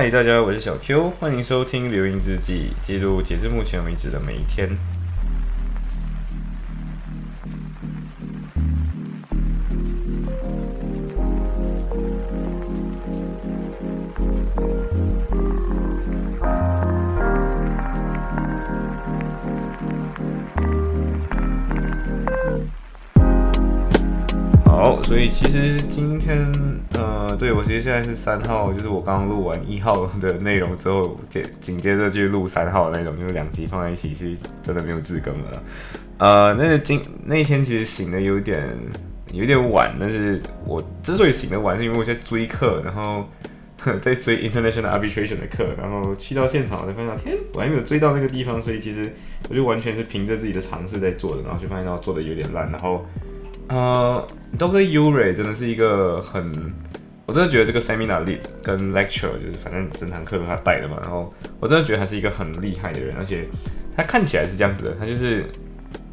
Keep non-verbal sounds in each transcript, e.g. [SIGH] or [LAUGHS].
嗨，大家，我是小 Q，欢迎收听《流音日记》，记录截至目前为止的每一天。好，所以其实今天，对我其实现在是三号，就是我刚刚录完一号的内容之后，[LAUGHS] 接紧接着去录三号的那种，就是两集放在一起，是真的没有自更了。呃，那个今那一天其实醒的有点有点晚，但是我之所以醒的晚，是因为我在追课，然后 [LAUGHS] 在追 international arbitration 的课，然后去到现场我才发现，天，我还没有追到那个地方，所以其实我就完全是凭着自己的尝试在做的，然后就发现到做的有点烂，然后。呃，Doctor Uri 真的是一个很，我真的觉得这个 Seminar lead 跟 Lecture 就是反正整堂课都他带的嘛，然后我真的觉得他是一个很厉害的人，而且他看起来是这样子的，他就是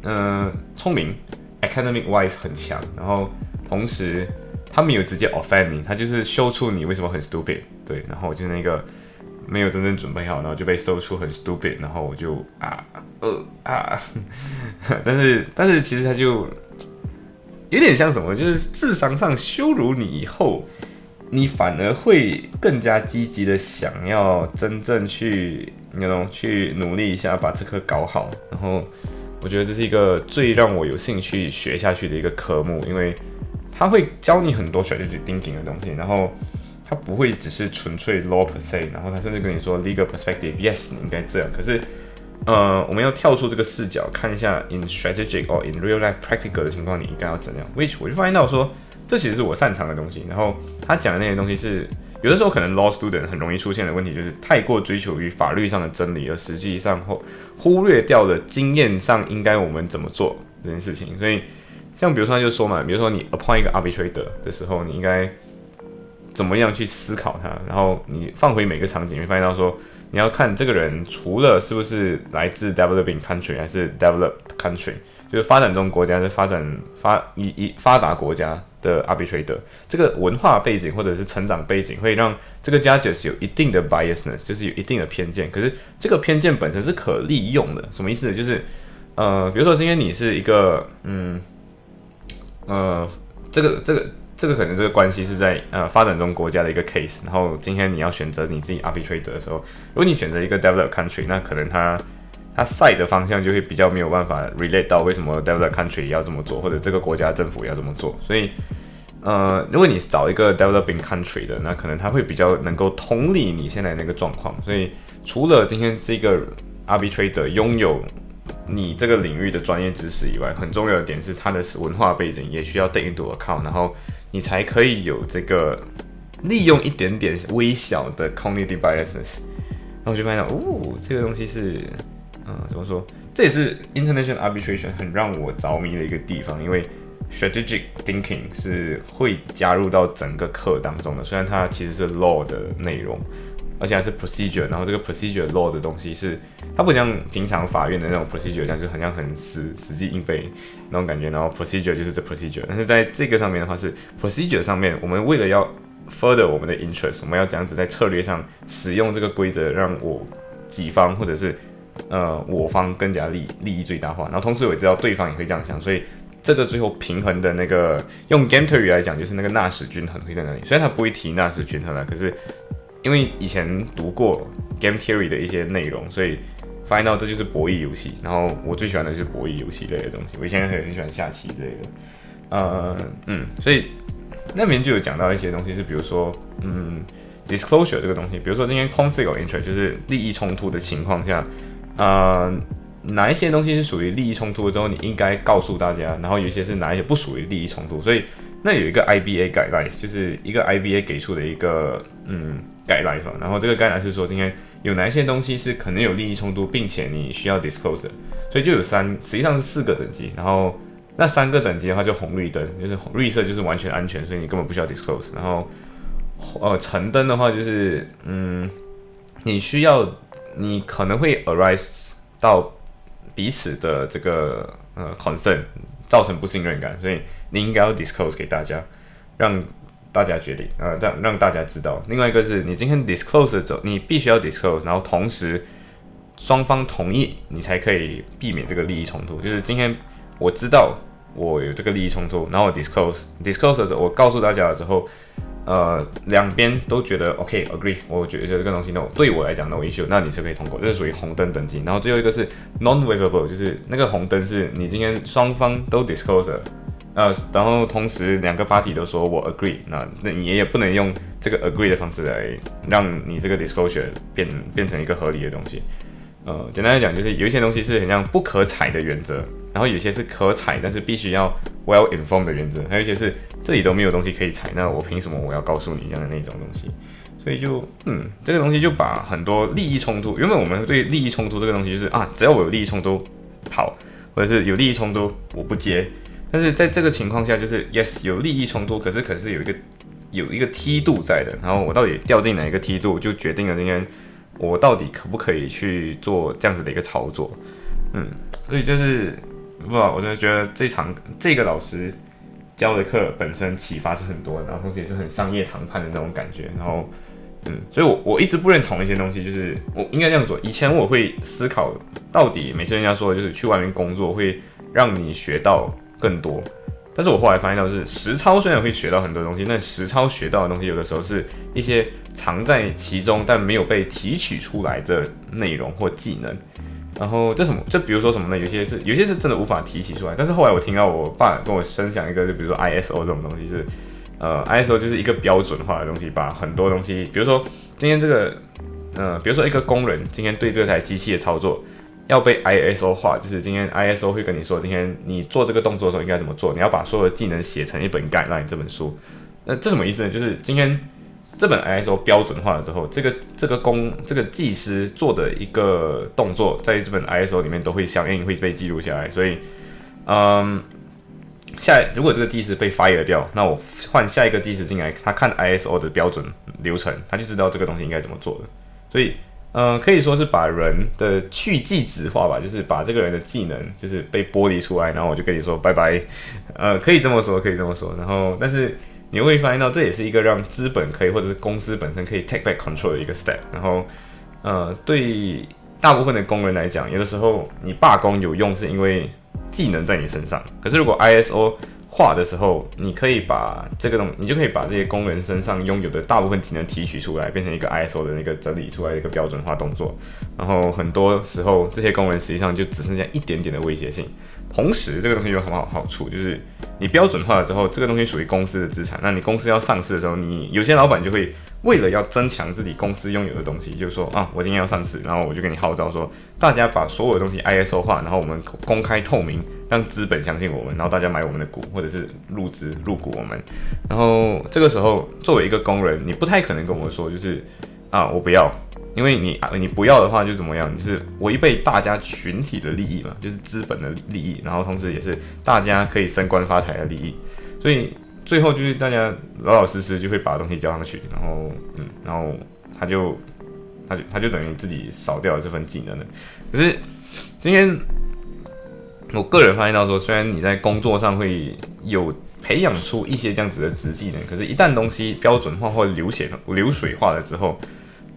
嗯聪明，Academic wise 很强，然后同时他没有直接 offend 你，他就是秀出你为什么很 stupid，对，然后我就那个没有真正准备好，然后就被秀出很 stupid，然后我就啊呃啊，[LAUGHS] 但是但是其实他就。有点像什么，就是智商上羞辱你以后，你反而会更加积极的想要真正去那种去努力一下把这科搞好。然后我觉得这是一个最让我有兴趣学下去的一个科目，因为它会教你很多选择去钉钉的东西，然后它不会只是纯粹 law per se，然后它甚至跟你说 legal perspective，yes，你应该这样。可是呃，我们要跳出这个视角，看一下 in strategic or in real life practical 的情况，你应该要怎样？Which 我就发现到说，这其实是我擅长的东西。然后他讲的那些东西是，有的时候可能 law student 很容易出现的问题，就是太过追求于法律上的真理，而实际上后忽略掉了经验上应该我们怎么做这件事情。所以，像比如说他就说嘛，比如说你 appoint 一个 arbitrator 的时候，你应该怎么样去思考它？然后你放回每个场景，会发现到说。你要看这个人除了是不是来自 developing country 还是 developed country，就是发展中国家是发展发以以发达国家的 arbitrator，这个文化背景或者是成长背景会让这个 judges 有一定的 biasness，就是有一定的偏见。可是这个偏见本身是可利用的，什么意思？就是呃，比如说今天你是一个嗯呃，这个这个。这个可能这个关系是在呃发展中国家的一个 case，然后今天你要选择你自己 arbitrator 的时候，如果你选择一个 developed country，那可能它它赛的方向就会比较没有办法 relate 到为什么 developed country 要这么做，或者这个国家政府要这么做。所以呃，如果你找一个 developing country 的，那可能他会比较能够同理你现在那个状况。所以除了今天是一个 arbitrator 拥有你这个领域的专业知识以外，很重要的点是他的文化背景也需要 take into account，然后。你才可以有这个利用一点点微小的 cognitive biases，然后我就发现哦，这个东西是，怎么说？这也是 international arbitration 很让我着迷的一个地方，因为 strategic thinking 是会加入到整个课当中的，虽然它其实是 law 的内容。而且还是 procedure，然后这个 procedure law 的东西是，它不像平常法院的那种 procedure，这样就好像很死死记硬背那种感觉。然后 procedure 就是这 procedure，但是在这个上面的话是 procedure 上面，我们为了要 further 我们的 interest，我们要这样子在策略上使用这个规则，让我己方或者是呃我方更加利利益最大化。然后同时我也知道对方也会这样想，所以这个最后平衡的那个用 game theory 来讲，就是那个纳什均衡会在哪里？虽然他不会提纳什均衡了，可是。因为以前读过 game theory 的一些内容，所以发现到这就是博弈游戏。然后我最喜欢的就是博弈游戏类的东西。我以前很很喜欢下棋之类的。呃，嗯，所以那边就有讲到一些东西，是比如说，嗯，disclosure 这个东西，比如说今天 conflict of interest 就是利益冲突的情况下，呃，哪一些东西是属于利益冲突之后，你应该告诉大家。然后有些是哪一些不属于利益冲突，所以。那有一个 IBA guidelines，就是一个 IBA 给出的一个嗯 guidelines 吧。然后这个 guideline 是说，今天有哪一些东西是可能有利益冲突，并且你需要 disclose，所以就有三，实际上是四个等级。然后那三个等级的话，就红绿灯，就是绿色就是完全安全，所以你根本不需要 disclose。然后呃橙灯的话，就是嗯你需要，你可能会 arise 到彼此的这个呃 concern。造成不信任感，所以你应该要 disclose 给大家，让大家决定，呃，让让大家知道。另外一个是你今天 disclose 的时候，你必须要 disclose，然后同时双方同意，你才可以避免这个利益冲突。就是今天我知道我有这个利益冲突，然后 disclose disclose 的时候，我告诉大家了之后。呃，两边都觉得 OK agree，我觉得这个东西 no 对我来讲 no issue，那你是可以通过，这是属于红灯等级。然后最后一个是 non waivable，就是那个红灯是你今天双方都 disclose，呃，然后同时两个 party 都说我 agree，那那你也不能用这个 agree 的方式来让你这个 disclosure 变变成一个合理的东西。呃，简单来讲就是有一些东西是很像不可采的原则。然后有些是可采，但是必须要 well informed 的原则，还有一些是这里都没有东西可以采，那我凭什么我要告诉你这样的那种东西？所以就嗯，这个东西就把很多利益冲突，原本我们对利益冲突这个东西就是啊，只要我有利益冲突好，或者是有利益冲突我不接。但是在这个情况下，就是 yes 有利益冲突，可是可是有一个有一个梯度在的，然后我到底掉进哪一个梯度，就决定了今天我到底可不可以去做这样子的一个操作。嗯，所以就是。不，我真的觉得这堂这个老师教的课本身启发是很多，然后同时也是很商业谈判的那种感觉。然后，嗯，所以我我一直不认同一些东西，就是我应该这样做。以前我会思考，到底每次人家说的就是去外面工作会让你学到更多，但是我后来发现到是实操虽然会学到很多东西，但实操学到的东西有的时候是一些藏在其中但没有被提取出来的内容或技能。然后这什么？就比如说什么呢？有些是有些是真的无法提起出来。但是后来我听到我爸跟我分享一个，就比如说 ISO 这种东西是，呃，ISO 就是一个标准化的东西，把很多东西，比如说今天这个，呃，比如说一个工人今天对这台机器的操作要被 ISO 化，就是今天 ISO 会跟你说，今天你做这个动作的时候应该怎么做，你要把所有的技能写成一本概，让你这本书。那这什么意思呢？就是今天。这本 ISO 标准化了之后，这个这个工这个技师做的一个动作，在这本 ISO 里面都会相应会被记录下来。所以，嗯，下如果这个技师被 fire 掉，那我换下一个技师进来，他看 ISO 的标准流程，他就知道这个东西应该怎么做的。所以，嗯，可以说是把人的去技质化吧，就是把这个人的技能就是被剥离出来，然后我就跟你说拜拜。呃，可以这么说，可以这么说。然后，但是。你会发现到这也是一个让资本可以或者是公司本身可以 take back control 的一个 step。然后，呃，对大部分的工人来讲，有的时候你罢工有用，是因为技能在你身上。可是如果 ISO 化的时候，你可以把这个东，你就可以把这些工人身上拥有的大部分技能提取出来，变成一个 ISO 的那个整理出来的一个标准化动作。然后很多时候，这些工人实际上就只剩下一点点的威胁性。同时，这个东西有很好好处，就是你标准化了之后，这个东西属于公司的资产。那你公司要上市的时候，你有些老板就会为了要增强自己公司拥有的东西，就说啊，我今天要上市，然后我就给你号召说，大家把所有的东西 ISO 化，然后我们公开透明，让资本相信我们，然后大家买我们的股，或者是入资入股我们。然后这个时候，作为一个工人，你不太可能跟我说，就是啊，我不要。因为你，你不要的话就怎么样？就是违背大家群体的利益嘛，就是资本的利益，然后同时也是大家可以升官发财的利益。所以最后就是大家老老实实就会把东西交上去，然后嗯，然后他就他就他就等于自己少掉了这份技能了。可是今天我个人发现到说，虽然你在工作上会有培养出一些这样子的职技能，可是，一旦东西标准化或流血流水化了之后，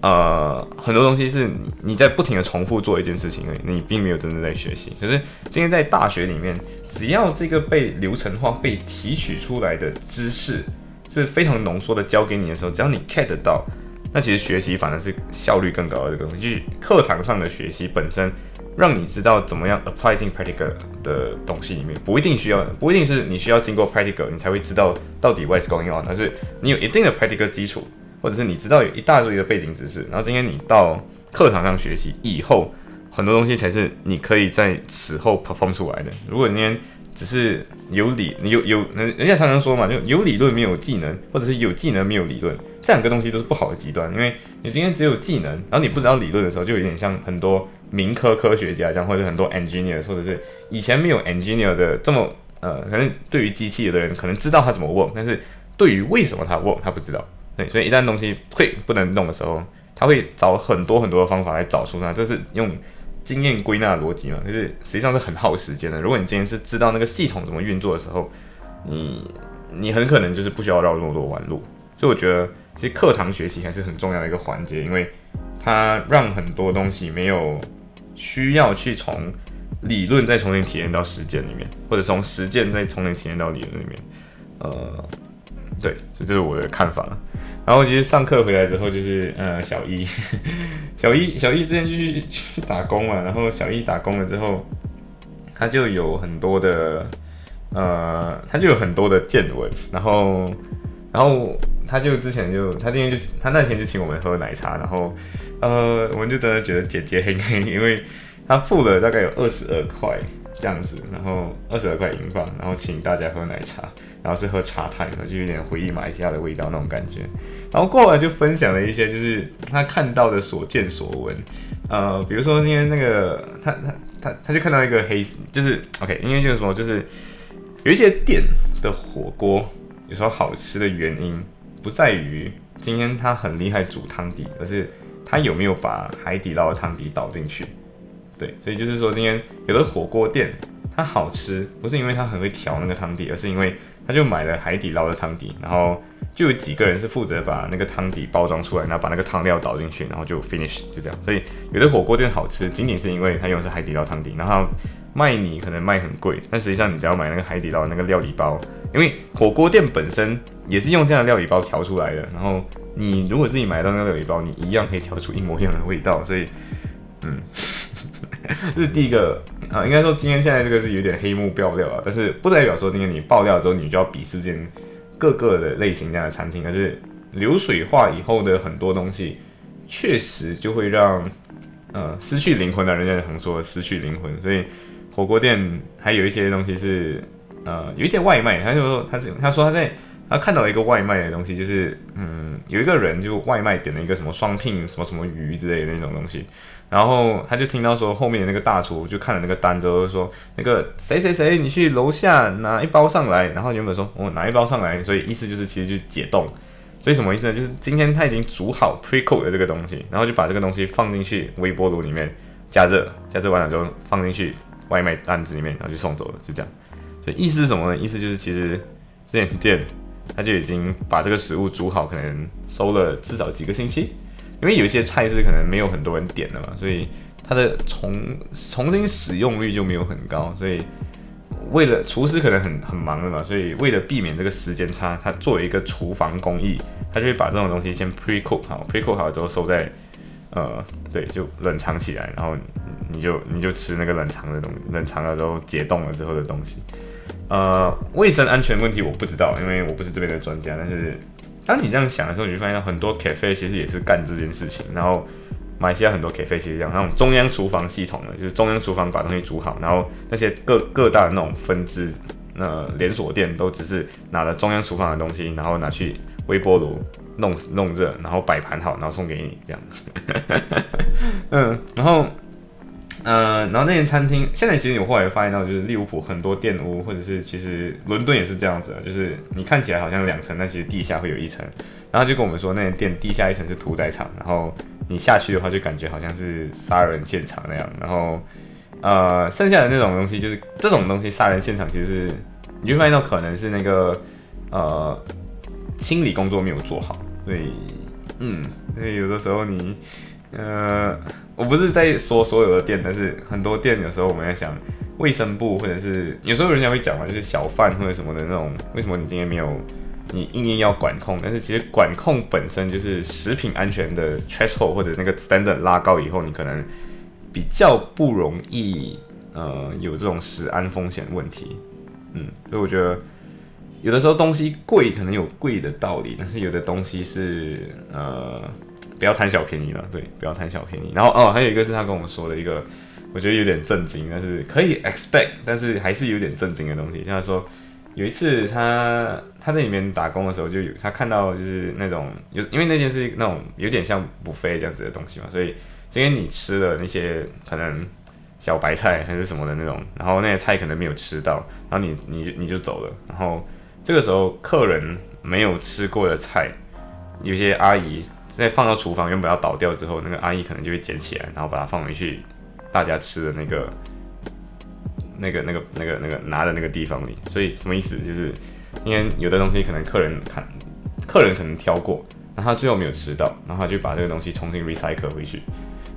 呃，很多东西是你在不停的重复做一件事情而已，你并没有真正在学习。可是今天在大学里面，只要这个被流程化、被提取出来的知识是非常浓缩的教给你的时候，只要你 get 到，那其实学习反而是效率更高的这个东西。就是课堂上的学习本身，让你知道怎么样 apply 进 practical 的东西里面，不一定需要，不一定是你需要经过 practical 你才会知道到底 what's going on，而是你有一定的 practical 基础。或者是你知道有一大堆的背景知识，然后今天你到课堂上学习以后，很多东西才是你可以在此后 perform 出来的。如果你今天只是有理，你有有人人家常常说嘛，就有理论没有技能，或者是有技能没有理论，这两个东西都是不好的极端。因为你今天只有技能，然后你不知道理论的时候，就有点像很多民科科学家这样，或者很多 engineer，或者是以前没有 engineer 的这么呃，可能对于机器的人可能知道他怎么 work，但是对于为什么他 work 他不知道。对，所以一旦东西会不能弄的时候，他会找很多很多的方法来找出它。这是用经验归纳逻辑嘛？就是实际上是很耗时间的。如果你今天是知道那个系统怎么运作的时候，你你很可能就是不需要绕那么多弯路。所以我觉得，其实课堂学习还是很重要的一个环节，因为它让很多东西没有需要去从理论再重新体验到实践里面，或者从实践再重新体验到理论里面。呃，对，这就是我的看法。然后其实上课回来之后，就是呃小一，小一，小一之前就去去打工嘛。然后小一打工了之后，他就有很多的呃，他就有很多的见闻。然后，然后他就之前就他今天就他那天就请我们喝奶茶。然后呃，我们就真的觉得姐姐很黑，因为他付了大概有二十二块。这样子，然后二十二块银镑，然后请大家喝奶茶，然后是喝茶太，就有点回忆马来西亚的味道那种感觉。然后过来就分享了一些，就是他看到的所见所闻。呃，比如说今天那个他他他他就看到一个黑，就是 OK，因为就是什么，就是有一些店的火锅有时候好吃的原因，不在于今天他很厉害煮汤底，而是他有没有把海底捞的汤底倒进去。对，所以就是说，今天有的火锅店它好吃，不是因为它很会调那个汤底，而是因为他就买了海底捞的汤底，然后就有几个人是负责把那个汤底包装出来，然后把那个汤料倒进去，然后就 finish 就这样。所以有的火锅店好吃，仅仅是因为它用的是海底捞汤底，然后卖你可能卖很贵，但实际上你只要买那个海底捞那个料理包，因为火锅店本身也是用这样的料理包调出来的，然后你如果自己买到那个料理包，你一样可以调出一模一样的味道，所以嗯。[LAUGHS] 这是第一个啊，应该说今天现在这个是有点黑幕爆料啊，但是不代表说今天你爆料之后你就要鄙视这各个的类型这样的餐厅，而是流水化以后的很多东西，确实就会让呃失去灵魂的人家常说失去灵魂，所以火锅店还有一些东西是呃有一些外卖，他就说他是他说他在他看到一个外卖的东西，就是嗯有一个人就外卖点了一个什么双拼什么什么鱼之类的那种东西。然后他就听到说，后面那个大厨就看了那个单之后说，那个谁谁谁，你去楼下拿一包上来。然后原本说，我拿一包上来，所以意思就是其实就是解冻。所以什么意思呢？就是今天他已经煮好 pre cook 的这个东西，然后就把这个东西放进去微波炉里面加热，加热完了之后放进去外卖单子里面，然后就送走了，就这样。所以意思是什么呢？意思就是其实这间店他就已经把这个食物煮好，可能收了至少几个星期。因为有些菜是可能没有很多人点的嘛，所以它的重重新使用率就没有很高。所以为了厨师可能很很忙的嘛，所以为了避免这个时间差，他作为一个厨房工艺，他就会把这种东西先 pre cook 好，pre cook 好之后收在呃对，就冷藏起来，然后你就你就吃那个冷藏的东西，冷藏了之后解冻了之后的东西。呃，卫生安全问题我不知道，因为我不是这边的专家，但是。当你这样想的时候，你就发现很多 cafe 其实也是干这件事情。然后马来西亚很多 cafe 其实这样，那种中央厨房系统的，就是中央厨房把东西煮好，然后那些各各大的那种分支，那连锁店都只是拿了中央厨房的东西，然后拿去微波炉弄弄热，然后摆盘好，然后送给你这样。嗯，然后。呃，然后那间餐厅现在其实我后来发现到，就是利物浦很多店屋，或者是其实伦敦也是这样子的，就是你看起来好像两层，但其实地下会有一层。然后就跟我们说，那间店地下一层是屠宰场，然后你下去的话就感觉好像是杀人现场那样。然后呃，剩下的那种东西就是这种东西杀人现场，其实是你就发现到可能是那个呃清理工作没有做好，所以嗯，所以有的时候你。呃，我不是在说所有的店，但是很多店有时候我们在想，卫生部或者是有时候人家会讲嘛，就是小贩或者什么的那种，为什么你今天没有你硬硬要管控？但是其实管控本身就是食品安全的 threshold 或者那个 standard 拉高以后，你可能比较不容易呃有这种食安风险问题。嗯，所以我觉得有的时候东西贵可能有贵的道理，但是有的东西是呃。不要贪小便宜了，对，不要贪小便宜。然后哦，还有一个是他跟我们说的一个，我觉得有点震惊，但是可以 expect，但是还是有点震惊的东西。像他说，有一次他他在里面打工的时候，就有他看到就是那种有，因为那件是那种有点像补飞这样子的东西嘛，所以今天你吃了那些可能小白菜还是什么的那种，然后那些菜可能没有吃到，然后你你你就走了，然后这个时候客人没有吃过的菜，有些阿姨。在放到厨房原本要倒掉之后，那个阿姨可能就会捡起来，然后把它放回去大家吃的那个、那个、那个、那个、那个拿的那个地方里。所以什么意思？就是今天有的东西可能客人看，客人可能挑过，然后他最后没有吃到，然后他就把这个东西重新 recycle 回去。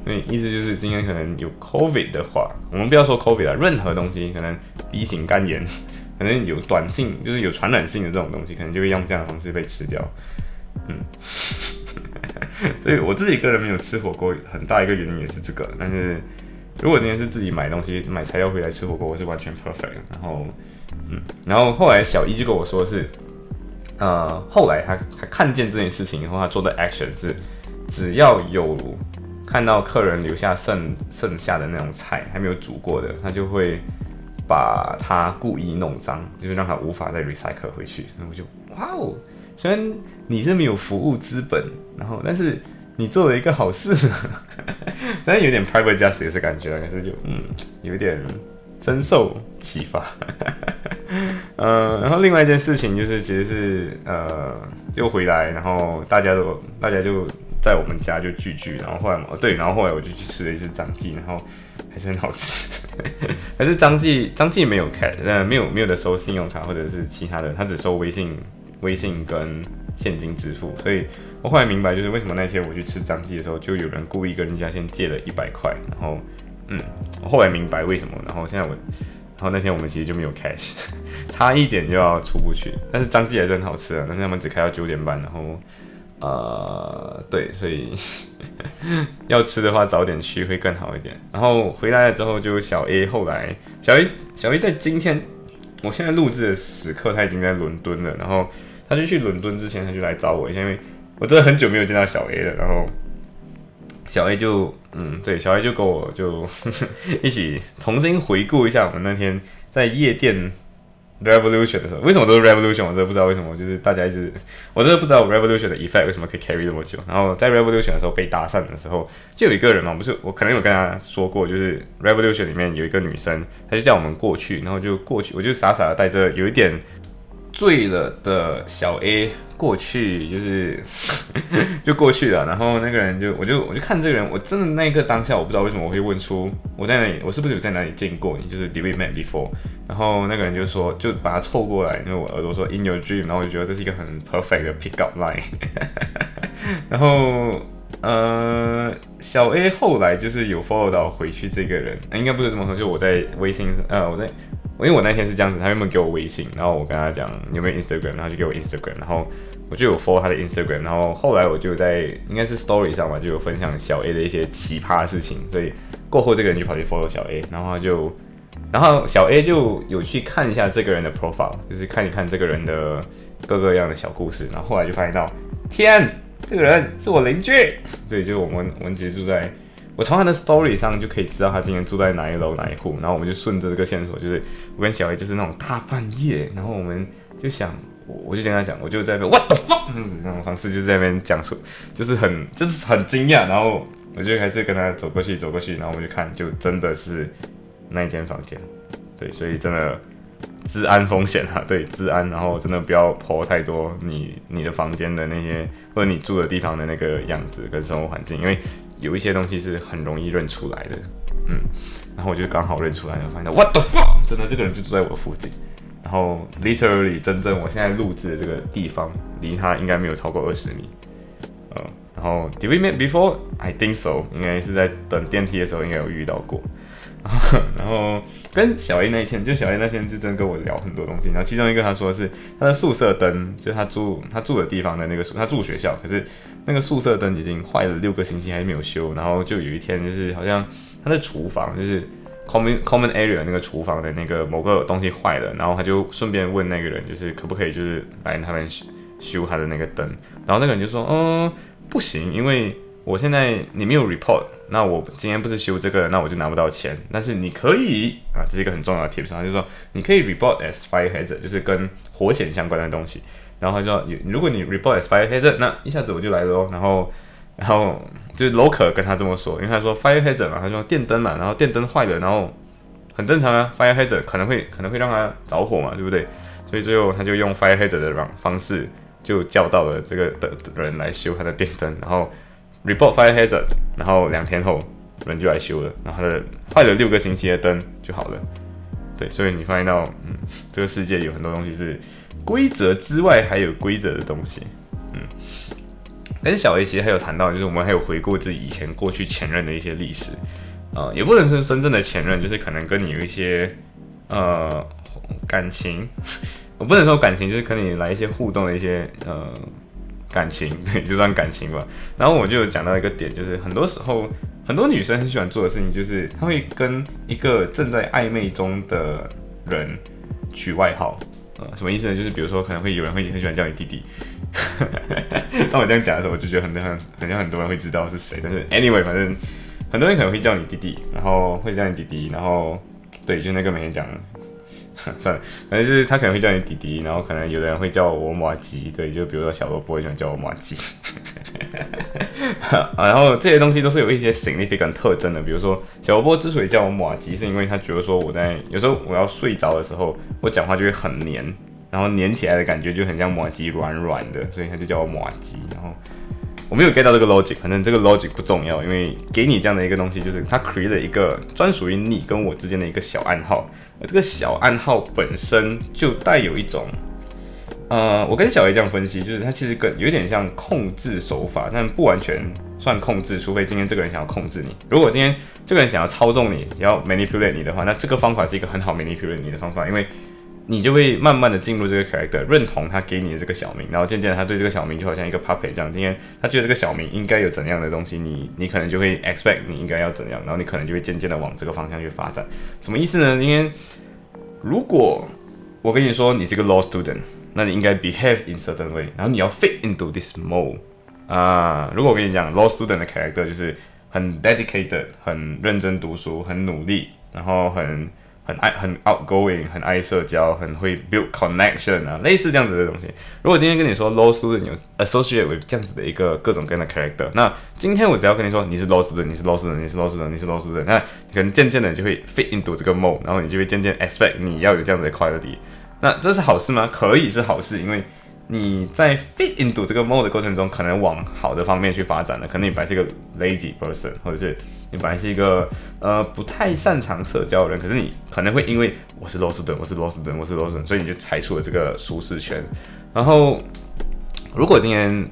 所以意思就是今天可能有 COVID 的话，我们不要说 COVID 了，任何东西可能鼻型肝炎，可能有短性，就是有传染性的这种东西，可能就会用这样的方式被吃掉。嗯，[LAUGHS] 所以我自己个人没有吃火锅，很大一个原因也是这个。但是如果今天是自己买东西、买材料回来吃火锅，我是完全 perfect。然后，嗯，然后后来小一就跟我说是，呃，后来他他看见这件事情以后，他做的 action 是，只要有看到客人留下剩剩下的那种菜还没有煮过的，他就会把它故意弄脏，就是让它无法再 recycle 回去。然后我就哇哦！虽然你是没有服务资本，然后但是你做了一个好事，[LAUGHS] 虽然有点 private justice 的感觉，可是就嗯有一点深受启发。[LAUGHS] 呃，然后另外一件事情就是，其实是呃又回来，然后大家都大家就在我们家就聚聚，然后后来嘛对，然后后来我就去吃了一次张记，然后还是很好吃，[LAUGHS] 还是张记张记没有开，呃没有没有的收信用卡或者是其他的，他只收微信。微信跟现金支付，所以我后来明白，就是为什么那天我去吃张记的时候，就有人故意跟人家先借了一百块，然后，嗯，我后来明白为什么，然后现在我，然后那天我们其实就没有 cash，[LAUGHS] 差一点就要出不去，但是张记还是很好吃啊，但是他们只开到九点半，然后，呃，对，所以要吃的话早点去会更好一点。然后回来了之后，就小 A 后来，小 A 小 A 在今天，我现在录制的时刻，他已经在伦敦了，然后。他就去伦敦之前，他就来找我，因为我真的很久没有见到小 A 了。然后小 A 就，嗯，对，小 A 就跟我就 [LAUGHS] 一起重新回顾一下我们那天在夜店 Revolution 的时候。为什么都是 Revolution？我真的不知道为什么，就是大家一直，我真的不知道 Revolution 的 effect 为什么可以 carry 这么久。然后在 Revolution 的时候被搭讪的时候，就有一个人嘛，不是我可能有跟他说过，就是 Revolution 里面有一个女生，她就叫我们过去，然后就过去，我就傻傻的带着有一点。醉了的小 A 过去就是 [LAUGHS] 就过去了，然后那个人就我就我就看这个人，我真的那一个当下我不知道为什么我会问出我在哪里，我是不是有在哪里见过你？就是 Did we met before？然后那个人就说就把他凑过来，因为我耳朵说 In your dream，然后我就觉得这是一个很 perfect 的 pick up line。[LAUGHS] 然后呃小 A 后来就是有 follow 到回去这个人，应该不是这么说，就我在微信呃我在。因为我那天是这样子，他原本给我微信，然后我跟他讲有没有 Instagram，然后就给我 Instagram，然后我就有 follow 他的 Instagram，然后后来我就在应该是 Story 上嘛，就有分享小 A 的一些奇葩事情，所以过后这个人就跑去 follow 小 A，然后就，然后小 A 就有去看一下这个人的 profile，就是看一看这个人的各个样的小故事，然后后来就发现到，天，这个人是我邻居，[LAUGHS] 对，就我们我们直接住在。我从他的 story 上就可以知道他今天住在哪一楼哪一户，然后我们就顺着这个线索，就是我跟小 A 就是那种大半夜，然后我们就想，我我就跟他讲，我就在那边 what the fuck 那种方式，就是在那边讲出，就是很就是很惊讶，然后我就还是跟他走过去走过去，然后我们就看，就真的是那一间房间，对，所以真的治安风险啊，对，治安，然后真的不要破太多你你的房间的那些或者你住的地方的那个样子跟生活环境，因为。有一些东西是很容易认出来的，嗯，然后我就刚好认出来，就发现 What the fuck，真的这个人就住在我附近，然后 literally 真正我现在录制的这个地方离他应该没有超过二十米，嗯，然后 Did we meet before? I think so，应该是在等电梯的时候应该有遇到过，[LAUGHS] 然后跟小 A 那一天，就小 A 那天就真跟我聊很多东西，然后其中一个他说是他的宿舍灯，就他住他住的地方的那个宿，他住学校，可是。那个宿舍灯已经坏了六个星期，还没有修。然后就有一天，就是好像他的厨房，就是 common common area 那个厨房的那个某个东西坏了，然后他就顺便问那个人，就是可不可以就是来他们修修他的那个灯。然后那个人就说，嗯，不行，因为我现在你没有 report，那我今天不是修这个，那我就拿不到钱。但是你可以啊，这是一个很重要的 tips，就是说你可以 report as fire hazard，就是跟火险相关的东西。然后他说：“如果你 report as fire hazard，那一下子我就来了哦。然后，然后就是 local 跟他这么说，因为他说 fire hazard 嘛，他说电灯嘛，然后电灯坏了，然后很正常啊，fire hazard 可能会可能会让他着火嘛，对不对？所以最后他就用 fire hazard 的方方式，就叫到了这个的人来修他的电灯，然后 report fire hazard，然后两天后人就来修了，然后他的坏了六个星期的灯就好了。对，所以你发现到，嗯，这个世界有很多东西是。”规则之外还有规则的东西。跟小 A 其实还有谈到，就是我们还有回顾自己以前过去前任的一些历史，啊，也不能说真正的前任，就是可能跟你有一些呃感情，[LAUGHS] 我不能说感情，就是跟你来一些互动的一些呃。感情 [LAUGHS] 对，就算感情吧。然后我就讲到一个点，就是很多时候很多女生很喜欢做的事情，就是她会跟一个正在暧昧中的人取外号。呃，什么意思呢？就是比如说可能会有人会很喜欢叫你弟弟。[LAUGHS] 当我这样讲的时候，我就觉得很很很像很多人会知道是谁。但是 anyway，反正很多人可能会叫你弟弟，然后会叫你弟弟，然后对，就那个每天讲。[LAUGHS] 算了，反正就是他可能会叫你弟弟，然后可能有的人会叫我马吉，对，就比如说小萝卜喜欢叫我马吉，[LAUGHS] 然后这些东西都是有一些 significant 特征的，比如说小萝卜之所以叫我马吉，是因为他觉得说我在有时候我要睡着的时候，我讲话就会很黏，然后粘起来的感觉就很像马吉软软的，所以他就叫我马吉，然后。我没有 get 到这个 logic，反正这个 logic 不重要，因为给你这样的一个东西，就是它 create 了一个专属于你跟我之间的一个小暗号，而这个小暗号本身就带有一种，呃，我跟小 A 这样分析，就是它其实更有点像控制手法，但不完全算控制，除非今天这个人想要控制你。如果今天这个人想要操纵你，要 manipulate 你的话，那这个方法是一个很好 manipulate 你的方法，因为。你就会慢慢的进入这个 character，认同他给你的这个小名，然后渐渐的他对这个小名就好像一个 puppet 这样。今天他觉得这个小名应该有怎样的东西，你你可能就会 expect 你应该要怎样，然后你可能就会渐渐的往这个方向去发展。什么意思呢？今天如果我跟你说你是个 law student，那你应该 behave in certain way，然后你要 fit into this mold 啊。如果我跟你讲 law student 的 character 就是很 dedicated，很认真读书，很努力，然后很。很爱很 outgoing，很爱社交，很会 build connection 啊，类似这样子的东西。如果今天跟你说 low student 有 associate with 这样子的一个各种各样的 character，那今天我只要跟你说你是 low student，你是 low student，你是 low student，你是 low student，那可能渐渐的就会 fit into 这个 mode，然后你就会渐渐 expect 你要有这样子的 quality。那这是好事吗？可以是好事，因为你在 fit into 这个 mode 的过程中，可能往好的方面去发展了。可能你本来是一个 lazy person，或者是你本来是一个呃不太擅长社交的人，可是你可能会因为我是 lost 顿，我是 lost 顿，我是 lost 顿，所以你就踩出了这个舒适圈。然后，如果今天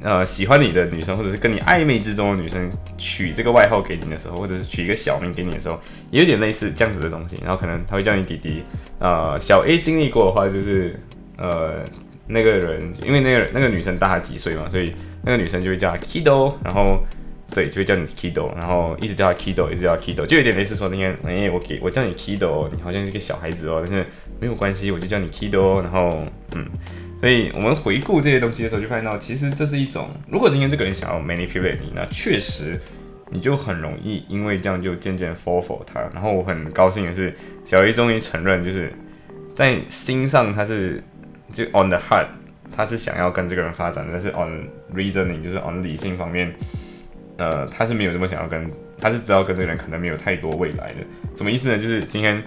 呃喜欢你的女生，或者是跟你暧昧之中的女生取这个外号给你的时候，或者是取一个小名给你的时候，也有点类似这样子的东西。然后可能他会叫你弟弟。呃，小 A 经历过的话，就是呃。那个人，因为那个那个女生大他几岁嘛，所以那个女生就会叫他 Kido，然后对，就会叫你 Kido，然后一直叫他 Kido，一直叫他 Kido，就有点类似说那天，哎，我给我叫你 Kido，你好像是个小孩子哦，但是没有关系，我就叫你 Kido，然后嗯，所以我们回顾这些东西的时候，就发现到其实这是一种，如果今天这个人想要 manipulate 你，那确实你就很容易因为这样就渐渐 fall for 他。然后我很高兴的是，小 A 终于承认，就是在心上他是。就 on the heart，他是想要跟这个人发展，但是 on reasoning，就是 on 理性方面，呃，他是没有这么想要跟，他是知道跟这个人可能没有太多未来的。什么意思呢？就是今天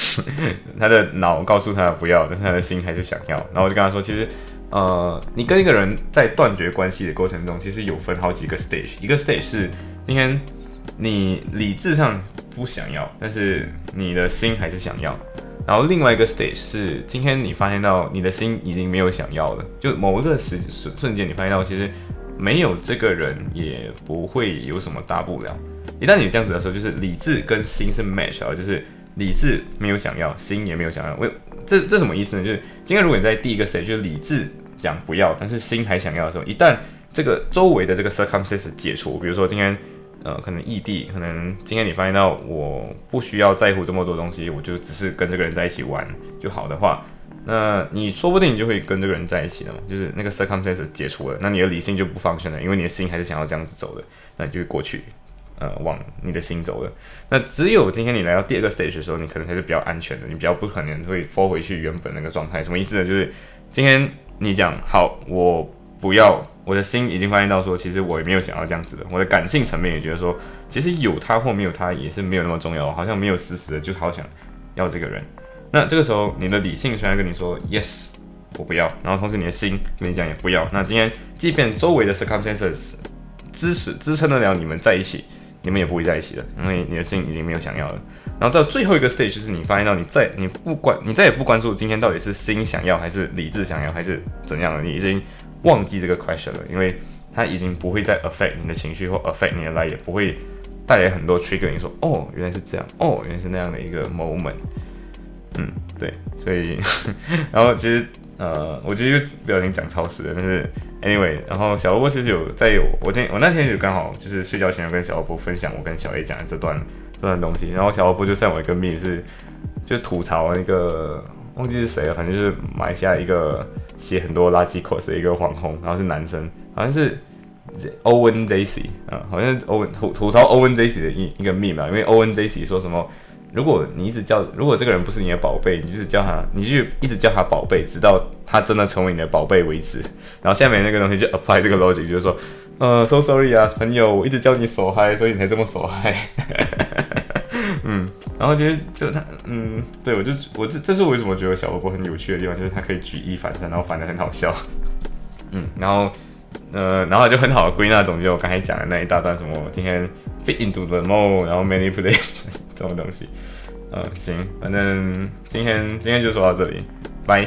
[LAUGHS] 他的脑告诉他不要，但是他的心还是想要。然后我就跟他说，其实，呃，你跟一个人在断绝关系的过程中，其实有分好几个 stage。一个 stage 是今天你理智上不想要，但是你的心还是想要。然后另外一个 stage 是今天你发现到你的心已经没有想要了，就某一个时瞬瞬间你发现到其实没有这个人也不会有什么大不了。一旦你这样子的时候，就是理智跟心是 match 啊，就是理智没有想要，心也没有想要。为这这什么意思呢？就是今天如果你在第一个 stage 就是理智讲不要，但是心还想要的时候，一旦这个周围的这个 circumstances 解除，比如说今天。呃，可能异地，可能今天你发现到我不需要在乎这么多东西，我就只是跟这个人在一起玩就好的话，那你说不定你就会跟这个人在一起了嘛。就是那个 circumstance 解除了，那你的理性就不放心了，因为你的心还是想要这样子走的，那你就会过去，呃，往你的心走了。那只有今天你来到第二个 stage 的时候，你可能才是比较安全的，你比较不可能会 fall 回去原本那个状态。什么意思呢？就是今天你讲好，我不要。我的心已经发现到说，其实我也没有想要这样子的。我的感性层面也觉得说，其实有他或没有他也是没有那么重要，好像没有死死的，就好想要这个人。那这个时候，你的理性虽然跟你说 yes，我不要，然后同时你的心跟你讲也不要。那今天，即便周围的 circumstances 支持支撑得了你们在一起，你们也不会在一起了，因为你的心已经没有想要了。然后到最后一个 stage 就是你发现到你再你不关你再也不关注今天到底是心想要还是理智想要还是怎样的，你已经忘记这个 question 了，因为它已经不会再 affect 你的情绪或 affect 你的 life，也不会带来很多 trigger。你说哦原来是这样，哦原来是那样的一个 moment。嗯，对，所以 [LAUGHS] 然后其实呃我其实不小心讲超时了，但是 anyway，然后小波其实有在有我今我那天就刚好就是睡觉前有跟小波分享我跟小 A 讲的这段。这段东西，然后小萝卜就在我一个 meme 是，就吐槽那个忘记是谁了，反正就是马来西亚一个写很多垃圾 cos 的一个网红，然后是男生，好像是 Owen Jacy 啊，好像是 Owen 吐吐槽 Owen Jacy 的一一个 meme 啊，因为 Owen Jacy 说什么，如果你一直叫，如果这个人不是你的宝贝，你就是叫他，你就一直叫他宝贝，直到他真的成为你的宝贝为止。然后下面那个东西就 apply 这个 logic，就是说，呃，so sorry 啊，朋友，我一直叫你手嗨，所以你才这么手嗨。然后其实就他，嗯，对我就我这这是为什么觉得小萝卜很有趣的地方，就是他可以举一反三，然后反的很好笑。嗯，然后呃，然后就很好的归纳总结我刚才讲的那一大段什么今天 fit into the mode，然后 manipulation [LAUGHS] 这种东西。嗯，行，反正今天今天就说到这里，拜。